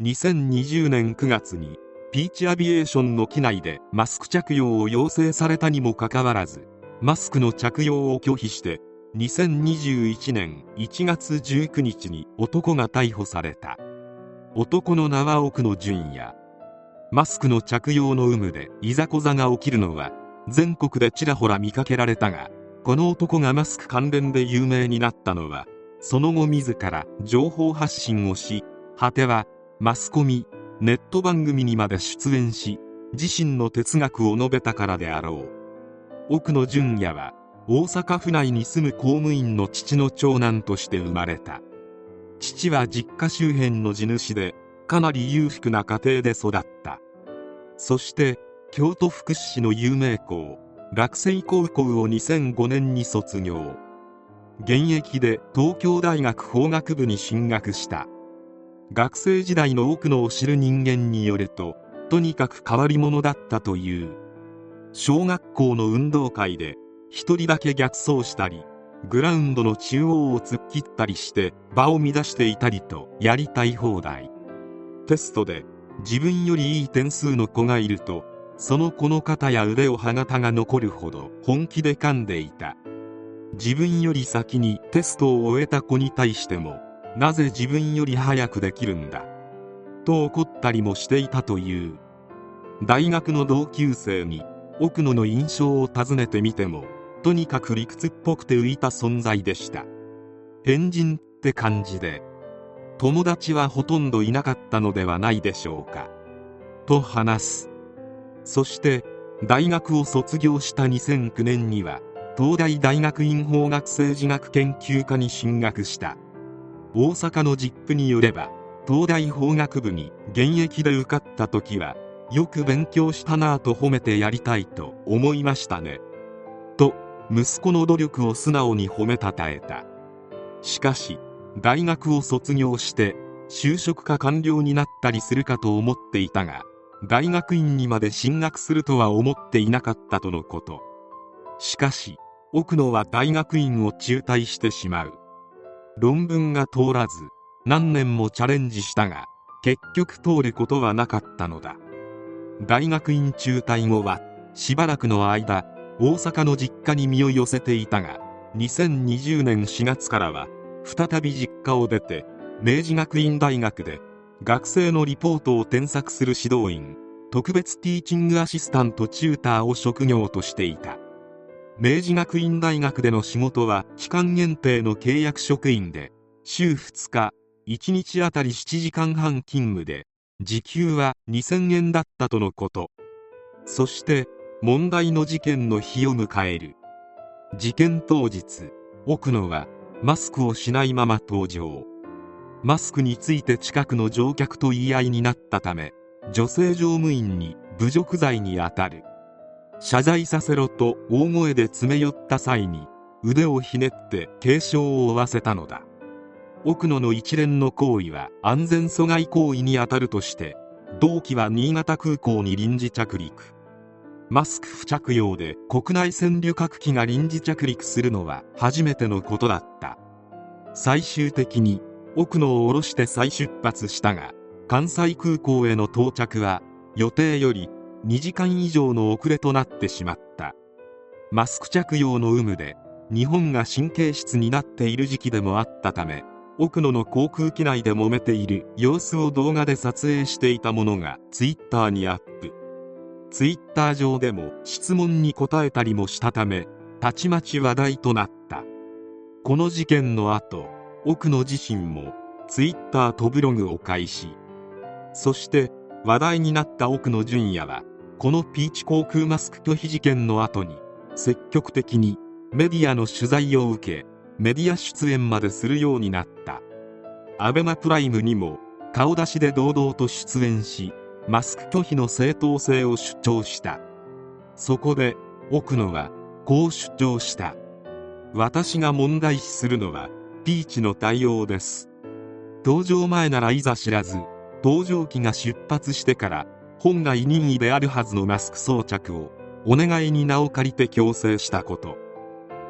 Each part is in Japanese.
2020年9月にピーチアビエーションの機内でマスク着用を要請されたにもかかわらずマスクの着用を拒否して2021年1月19日に男が逮捕された。男の名は奥野淳也。マスクの着用の有無でいざこざが起きるのは全国でちらほら見かけられたがこの男がマスク関連で有名になったのはその後自ら情報発信をし果てはマスコミネット番組にまで出演し自身の哲学を述べたからであろう。奥野淳也は大阪府内に住む公務員の父の長男として生まれた。父は実家周辺の地主でかなり裕福な家庭で育った。そして京都福祉市の有名校落成高校を2005年に卒業。現役で東京大学法学部に進学した。学生時代の奥野を知る人間によるととにかく変わり者だったという。小学校の運動会で一人だけ逆走したりグラウンドの中央を突っ切ったりして場を乱していたりとやりたい放題。テストで自分よりいい点数の子がいるとその子の肩や腕を歯型が残るほど本気で噛んでいた。自分より先にテストを終えた子に対してもなぜ自分より早くできるんだ？と怒ったりもしていたという。大学の同級生に奥野の印象を尋ねてみてもとにかく理屈っぽくて浮いた存在でした。変人って感じで友達はほとんどいなかったのではないでしょうか。と話す。そして大学を卒業した2009年には東大大学院法学政治学研究科に進学した。大阪の実プによれば東大法学部に現役で受かった時はよく勉強したなぁと褒めてやりたいと思いましたね。と息子の努力を素直に褒めたたえた。しかし大学を卒業して就職か官僚になったりするかと思っていたが大学院にまで進学するとは思っていなかったとのこと。しかし奥野は大学院を中退してしまう。論文が通らず何年もチャレンジしたが結局通ることはなかったのだ。大学院中退後はしばらくの間大阪の実家に身を寄せていたが2020年4月からは再び実家を出て明治学院大学で学生のリポートを添削する指導員特別ティーチングアシスタントチューターを職業としていた。明治学院大学での仕事は期間限定の契約職員で週2日1日あたり7時間半勤務で時給は2000円だったとのこと。そして問題の事件の日を迎える。事件当日奥野はマスクをしないまま登場。マスクについて近くの乗客と言い合いになったため女性乗務員に侮辱罪にあたる。謝罪させろと大声で詰め寄った際に腕をひねって軽傷を負わせたのだ。奥野の一連の行為は安全阻害行為にあたるとして同期は新潟空港に臨時着陸。マスク不着用で国内線旅客機が臨時着陸するのは初めてのことだった。最終的に奥野を降ろして再出発したが関西空港への到着は予定より2時間以上の遅れとなってしまった。マスク着用の有無で日本が神経質になっている時期でもあったため奥野の航空機内で揉めている様子を動画で撮影していたものがツイッターにアップ。ツイッター上でも質問に答えたりもしたためたちまち話題となった。この事件の後奥野自身もツイッターとブログを開始。そして話題になった奥野淳也はこのピーチ航空マスク拒否事件の後に積極的にメディアの取材を受けメディア出演までするようになった。アベマプライムにも顔出しで堂々と出演しマスク拒否の正当性を主張した。そこで奥野はこう主張した。私が問題視するのはピーチの対応です。登場前ならいざ知らず搭乗機が出発してから本来任意であるはずのマスク装着をお願いに名を借りて強制したこと。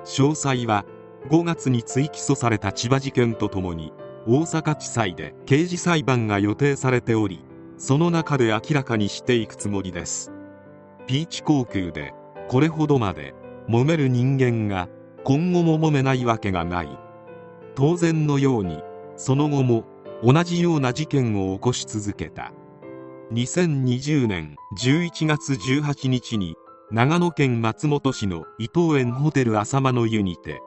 詳細は5月に追起訴された千葉事件とともに大阪地裁で刑事裁判が予定されておりその中で明らかにしていくつもりです。ピーチ航空でこれほどまで揉める人間が今後も揉めないわけがない。当然のようにその後も同じような事件を起こし続けた。2020年11月18日に長野県松本市の伊藤園ホテル浅間の湯にて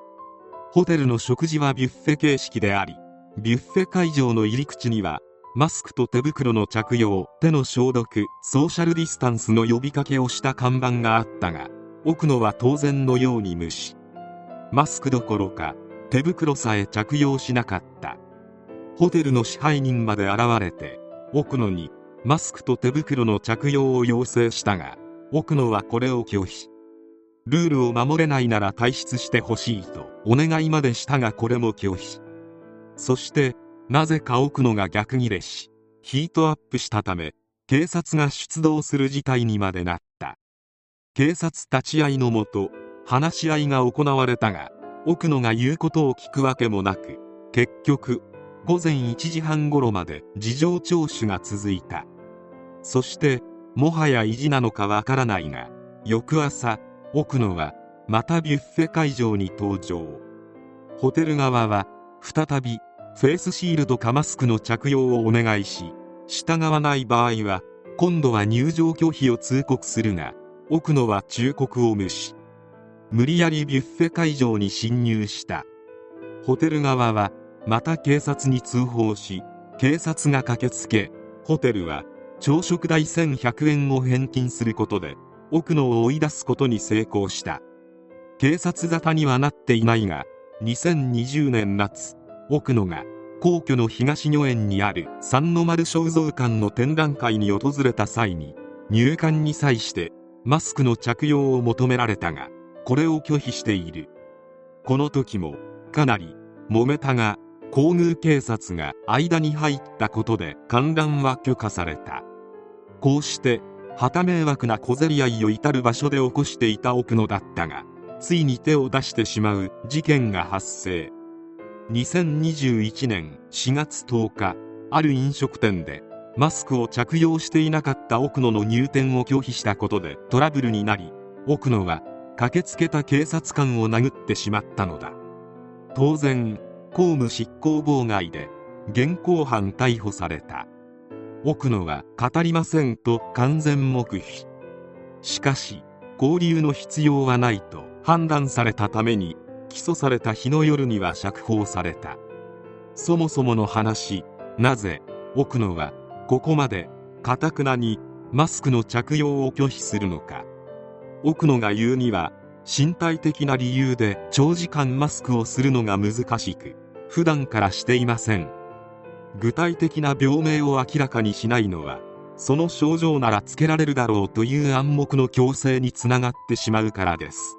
ホテルの食事はビュッフェ形式でありビュッフェ会場の入り口にはマスクと手袋の着用手の消毒ソーシャルディスタンスの呼びかけをした看板があったが奥野は当然のように無視。マスクどころか手袋さえ着用しなかった。ホテルの支配人まで現れて奥野にマスクと手袋の着用を要請したが奥野はこれを拒否。ルールを守れないなら退出してほしいとお願いまでしたがこれも拒否。そしてなぜか奥野が逆ギレしヒートアップしたため警察が出動する事態にまでなった。警察立ち会いのもと話し合いが行われたが奥野が言うことを聞くわけもなく結局午前1時半頃まで事情聴取が続いた。そしてもはや意地なのかわからないが翌朝奥野はまたビュッフェ会場に登場。ホテル側は再びフェイスシールドかマスクの着用をお願いし従わない場合は今度は入場拒否を通告するが奥野は忠告を無視。無理やりビュッフェ会場に侵入した。ホテル側はまた警察に通報し警察が駆けつけホテルは朝食代1100円を返金することで奥野を追い出すことに成功した。警察沙汰にはなっていないが2020年夏奥野が皇居の東御苑にある三の丸肖像館の展覧会に訪れた際に入館に際してマスクの着用を求められたがこれを拒否している。この時もかなり揉めたが皇宮警察が間に入ったことで観覧は許可された。こうして旗迷惑な小競り合いを至る場所で起こしていた奥野だったがついに手を出してしまう事件が発生。2021年4月10日ある飲食店でマスクを着用していなかった奥野の入店を拒否したことでトラブルになり奥野は駆けつけた警察官を殴ってしまったのだ。当然公務執行妨害で現行犯逮捕された。奥野は語りませんと完全黙秘。しかし交流の必要はないと判断されたために起訴された日の夜には釈放された。そもそもの話なぜ奥野はここまでかたくなにマスクの着用を拒否するのか。奥野が言うには身体的な理由で長時間マスクをするのが難しく普段からしていません。具体的な病名を明らかにしないのはその症状ならつけられるだろうという暗黙の強制につながってしまうからです。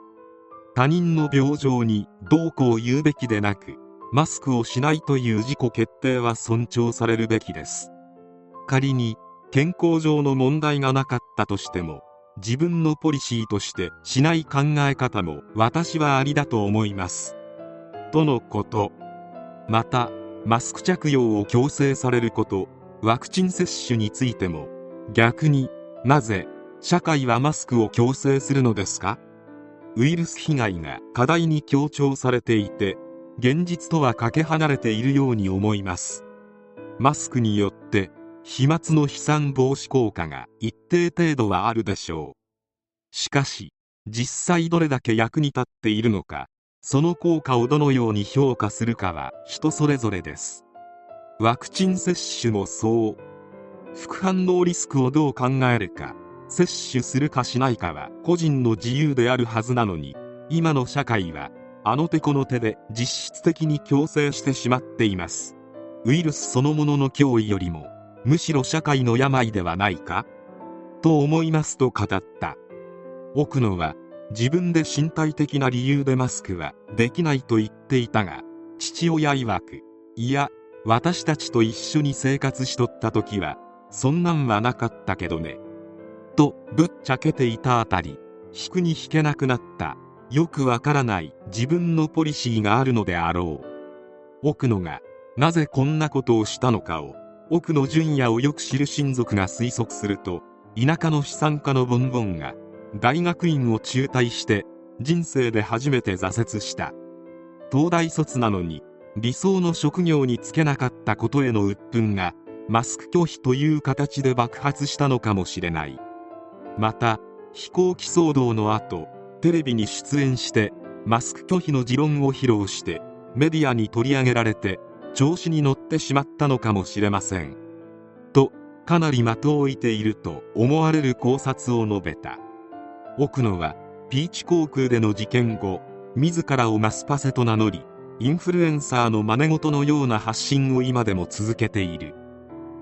他人の病状にどうこう言うべきでなくマスクをしないという自己決定は尊重されるべきです。仮に健康上の問題がなかったとしても自分のポリシーとしてしない考え方も私はありだと思います。とのこと。またマスク着用を強制されることワクチン接種についても。逆になぜ社会はマスクを強制するのですか？ウイルス被害が課題に強調されていて現実とはかけ離れているように思います。マスクによって飛沫の飛散防止効果が一定程度はあるでしょう。しかし実際どれだけ役に立っているのかその効果をどのように評価するかは人それぞれです。ワクチン接種もそう。副反応リスクをどう考えるか接種するかしないかは個人の自由であるはずなのに今の社会はあの手この手で実質的に強制してしまっています。ウイルスそのものの脅威よりもむしろ社会の病ではないか？と思いますと語った。奥野は自分で身体的な理由でマスクはできないと言っていたが父親曰くいや私たちと一緒に生活しとった時はそんなんはなかったけどねとぶっちゃけていたあたり引くに引けなくなったよくわからない自分のポリシーがあるのであろう。奥野がなぜこんなことをしたのかを奥野純也をよく知る親族が推測すると田舎の資産家のボンボンが大学院を中退して人生で初めて挫折した。東大卒なのに理想の職業に就けなかったことへの鬱憤がマスク拒否という形で爆発したのかもしれない。また飛行機騒動の後テレビに出演してマスク拒否の持論を披露してメディアに取り上げられて調子に乗ってしまったのかもしれません。とかなり的を置いていると思われる考察を述べた。奥野はピーチ航空での事件後自らをマスパセと名乗りインフルエンサーの真似事のような発信を今でも続けている。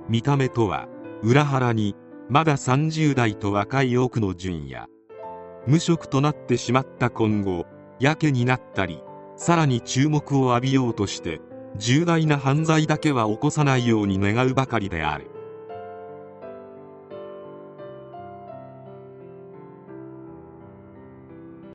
見た目とは裏腹にまだ30代と若い奥野純也無職となってしまった今後やけになったりさらに注目を浴びようとして重大な犯罪だけは起こさないように願うばかりである。